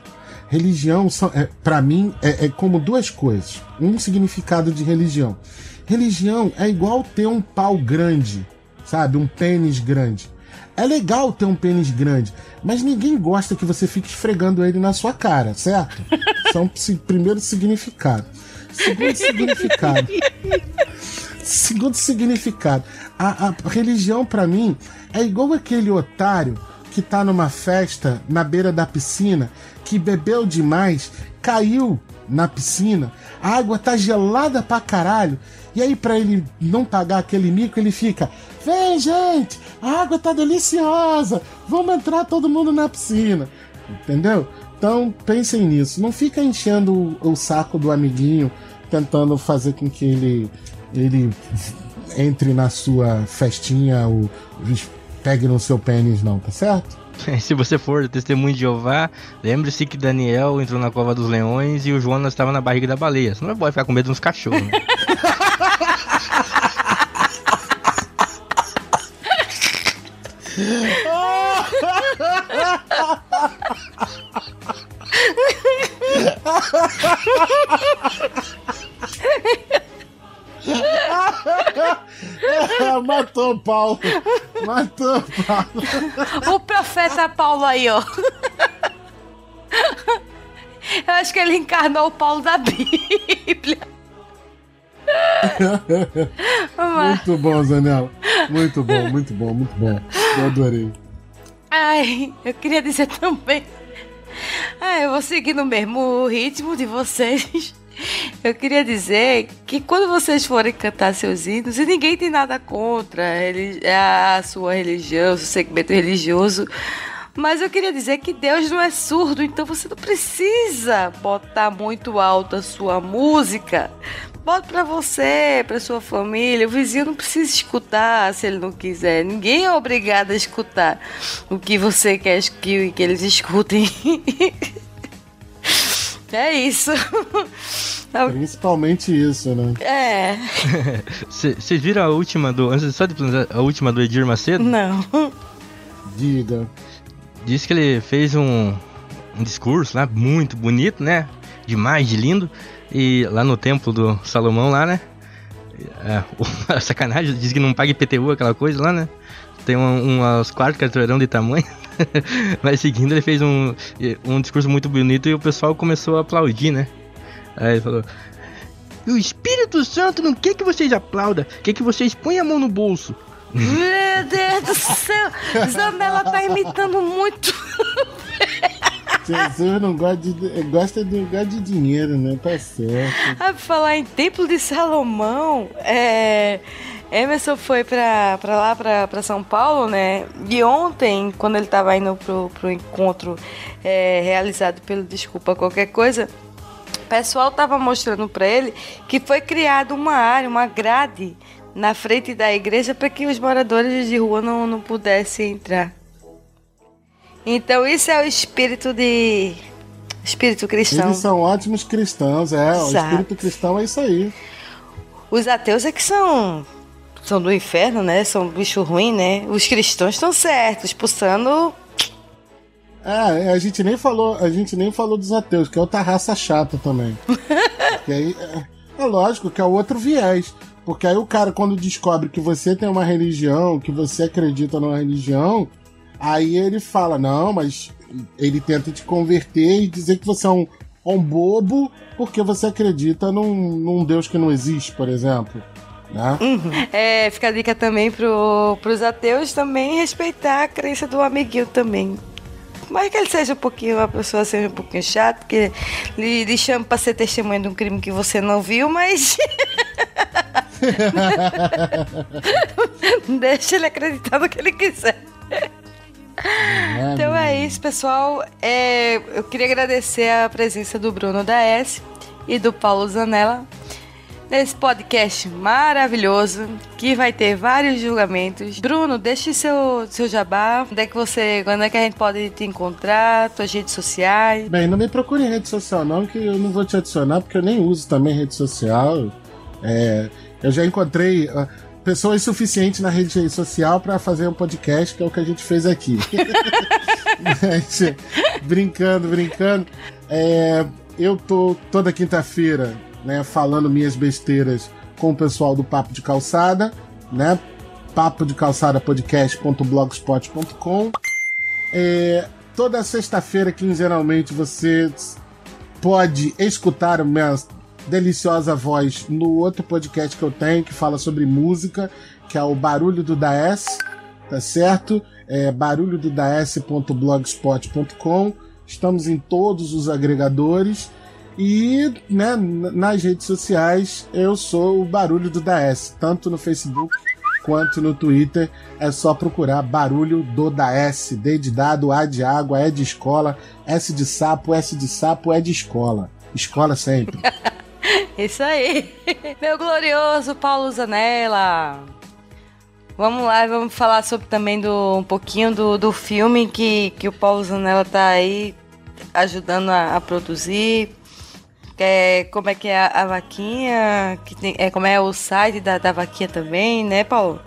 Religião, é, para mim, é, é como duas coisas. Um significado de religião. Religião é igual ter um pau grande, sabe? Um pênis grande. É legal ter um pênis grande, mas ninguém gosta que você fique esfregando ele na sua cara, certo? São primeiro significado. Segundo significado. Segundo significado. A, a religião, para mim, é igual aquele otário que tá numa festa na beira da piscina, que bebeu demais, caiu na piscina, a água tá gelada pra caralho, e aí para ele não pagar aquele mico, ele fica: "Vem, gente, a água tá deliciosa. Vamos entrar todo mundo na piscina." Entendeu? Então, pensem nisso. Não fica enchendo o, o saco do amiguinho tentando fazer com que ele ele entre na sua festinha ou pegue no seu pênis, não, tá certo? Se você for testemunho de Jeová, lembre-se que Daniel entrou na cova dos leões e o Jonas estava na barriga da baleia. Você não vai ficar com medo dos cachorros. Né? Matou o Paulo. Matou o Paulo. O profeta Paulo aí, ó. Eu acho que ele encarnou o Paulo da Bíblia. muito bom, Zanella. Muito bom, muito bom, muito bom. Eu adorei. Ai, eu queria dizer também. Ah, eu vou seguir no mesmo ritmo de vocês. Eu queria dizer que quando vocês forem cantar seus hinos, e ninguém tem nada contra a sua religião, o seu segmento religioso, mas eu queria dizer que Deus não é surdo, então você não precisa botar muito alto a sua música. Bota pra você, pra sua família. O vizinho não precisa escutar se ele não quiser. Ninguém é obrigado a escutar o que você quer que, que eles escutem. É isso. Principalmente isso, né? É. Vocês viram a última do. Antes só de a última do Edir Macedo? Não. Diga. Diz que ele fez um, um discurso lá muito bonito, né? Demais, de lindo. E lá no templo do Salomão, lá, né? É, o, sacanagem, diz que não paga IPTU, aquela coisa lá, né? Tem um, umas quatro carteirão de tamanho. Mas seguindo, ele fez um, um discurso muito bonito e o pessoal começou a aplaudir, né? Aí ele falou: O Espírito Santo não quer que vocês aplaudam, quer que vocês ponham a mão no bolso. Meu Deus do céu! Isabela tá imitando muito. Jesus não gosta de, gosta de, gosta de dinheiro, né? Tá certo. Ah, falar em Templo de Salomão, é. Emerson foi pra, pra lá, pra, pra São Paulo, né? E ontem, quando ele tava indo pro, pro encontro é, realizado pelo Desculpa Qualquer Coisa, o pessoal tava mostrando pra ele que foi criada uma área, uma grade na frente da igreja para que os moradores de rua não, não pudessem entrar. Então isso é o espírito de espírito cristão. Eles são ótimos cristãos, é. Exato. O espírito cristão é isso aí. Os ateus é que são são do inferno, né? São bicho ruim, né? Os cristãos estão certos, expulsando. É, a gente nem falou, a gente nem falou dos ateus, que é outra raça chata também. que aí, é, é lógico que é outro viés. Porque aí o cara, quando descobre que você tem uma religião, que você acredita numa religião, aí ele fala, não, mas ele tenta te converter e dizer que você é um, um bobo porque você acredita num, num Deus que não existe, por exemplo. Né? Uhum. É, fica a dica também pro, pros ateus também respeitar a crença do amiguinho também. Mas que ele seja um pouquinho, uma pessoa seja um pouquinho chata, que lhe, lhe chame pra ser testemunha de um crime que você não viu, mas. Deixa ele acreditar no que ele quiser. É, então é isso, pessoal. É, eu queria agradecer a presença do Bruno da S e do Paulo Zanella nesse podcast maravilhoso que vai ter vários julgamentos. Bruno, deixe seu, seu jabá. Onde é que você. Quando é que a gente pode te encontrar? Suas redes sociais? Bem, não me procure em rede social, não, que eu não vou te adicionar, porque eu nem uso também rede social. É, eu já encontrei. Uh, pessoas suficientes na rede social para fazer um podcast, que é o que a gente fez aqui. Mas, brincando, brincando. É, eu tô toda quinta-feira né, falando minhas besteiras com o pessoal do Papo de Calçada, né? Papo de Calçada podcast.blogspot.com. É, toda sexta-feira, quinzenalmente, você pode escutar a minha deliciosa voz no outro podcast que eu tenho que fala sobre música, que é o Barulho do Daes, tá certo? É barulhododaes.blogspot.com. Estamos em todos os agregadores. E né, nas redes sociais eu sou o Barulho do Daes, tanto no Facebook quanto no Twitter. É só procurar Barulho do Daes. D de dado, A de água, E de escola, S de sapo, S de sapo, E de escola. Escola sempre. Isso aí. Meu glorioso Paulo Zanella. Vamos lá, vamos falar sobre também do um pouquinho do, do filme que, que o Paulo Zanella tá aí ajudando a, a produzir. É, como é que é a, a vaquinha, que tem, é, como é o site da, da vaquinha também, né, Paulo?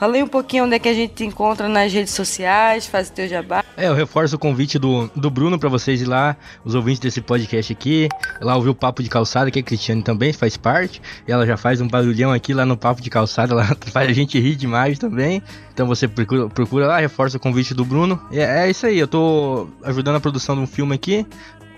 Falei um pouquinho onde é que a gente te encontra nas redes sociais, faz o teu jabá. É, eu reforço o convite do, do Bruno para vocês ir lá, os ouvintes desse podcast aqui, lá ouvir o Papo de Calçada, que a Cristiane também faz parte, e ela já faz um barulhão aqui lá no Papo de Calçada, ela faz a gente rir demais também. Então você procura, procura lá, reforça o convite do Bruno. É, é isso aí, eu tô ajudando a produção de um filme aqui.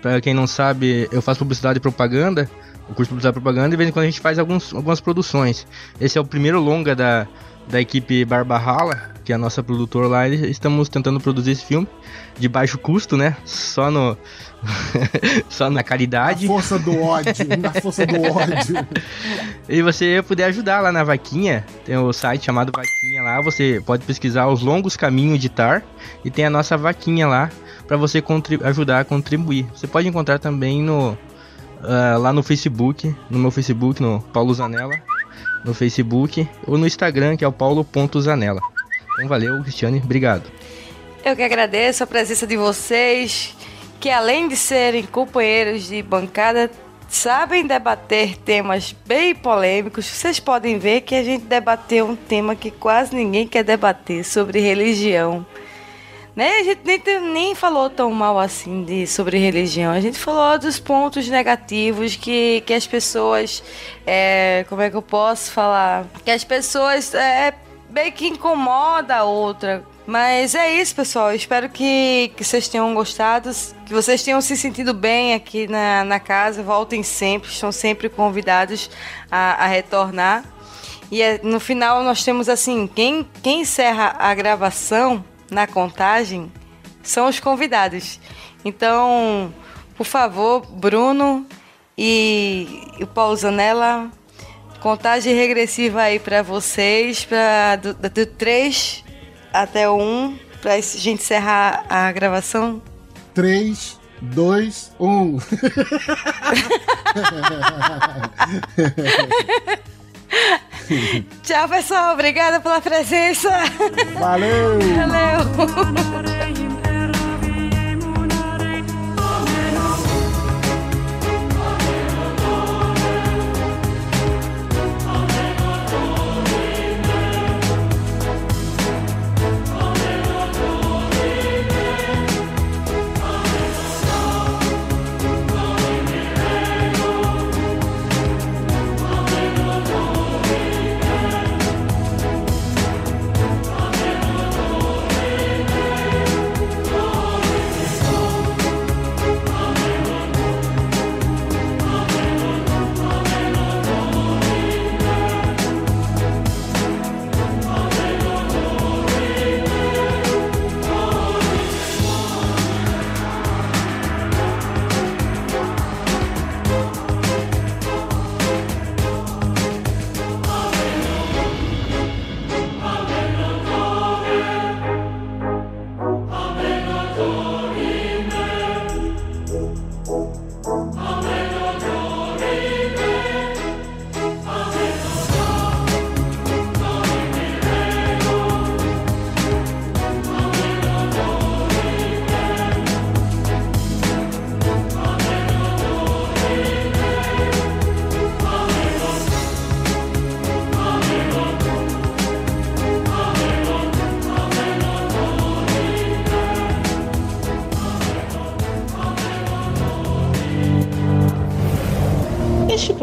Pra quem não sabe, eu faço publicidade e propaganda o curso de publicidade e propaganda, e de vez em quando a gente faz alguns, algumas produções. Esse é o primeiro longa da, da equipe Barbarrala, que é a nossa produtora lá, e estamos tentando produzir esse filme de baixo custo, né? Só no só na caridade. Na força do ódio, na força do ódio. e você puder ajudar lá na vaquinha, tem o site chamado Vaquinha lá, você pode pesquisar os longos caminhos de Tar e tem a nossa vaquinha lá para você ajudar a contribuir. Você pode encontrar também no uh, lá no Facebook, no meu Facebook, no Paulo Zanella no Facebook ou no Instagram, que é o paulo.zanella. Então valeu, Cristiane, obrigado. Eu que agradeço a presença de vocês, que além de serem companheiros de bancada, sabem debater temas bem polêmicos. Vocês podem ver que a gente debateu um tema que quase ninguém quer debater sobre religião. Né? A gente nem, nem falou tão mal assim de, sobre religião. A gente falou dos pontos negativos que, que as pessoas. É, como é que eu posso falar? Que as pessoas é, bem que incomoda a outra. Mas é isso, pessoal. Espero que, que vocês tenham gostado, que vocês tenham se sentido bem aqui na, na casa. Voltem sempre, estão sempre convidados a, a retornar. E é, no final nós temos assim: quem, quem encerra a gravação na contagem são os convidados. Então, por favor, Bruno e o Paulo Zanella, contagem regressiva aí para vocês, para do, do 3 até o 1, para a gente encerrar a gravação. 3, 2, 1. Tchau, pessoal. Obrigada pela presença. Valeu. Valeu.